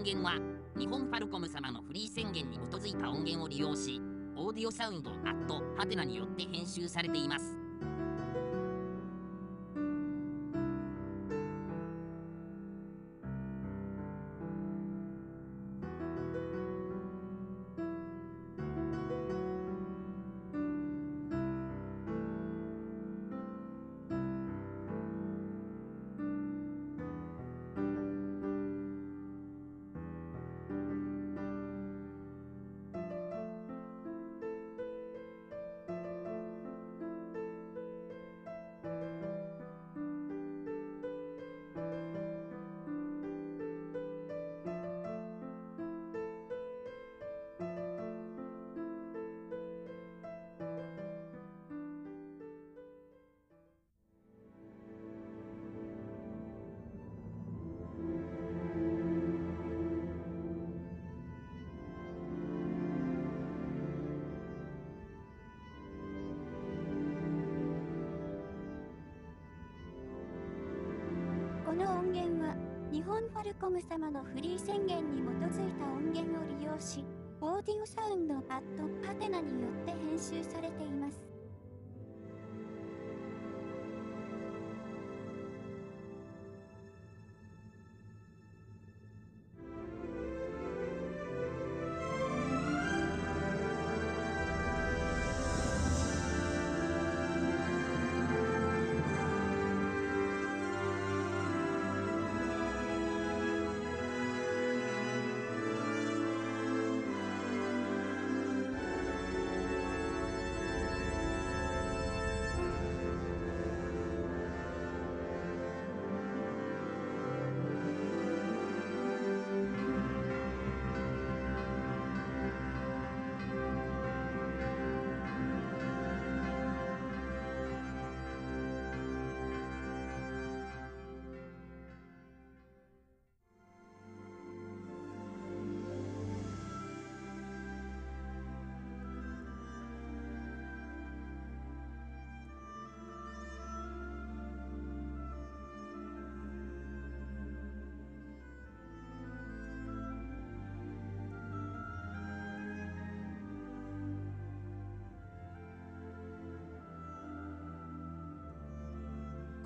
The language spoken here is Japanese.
音源は日本ファルコム様のフリー宣言に基づいた音源を利用しオーディオサウンドアットハテナによって編集されています。ルコム様のフリー宣言に基づいた音源を利用し、オーディオサウンドアットパテナによって編集されています。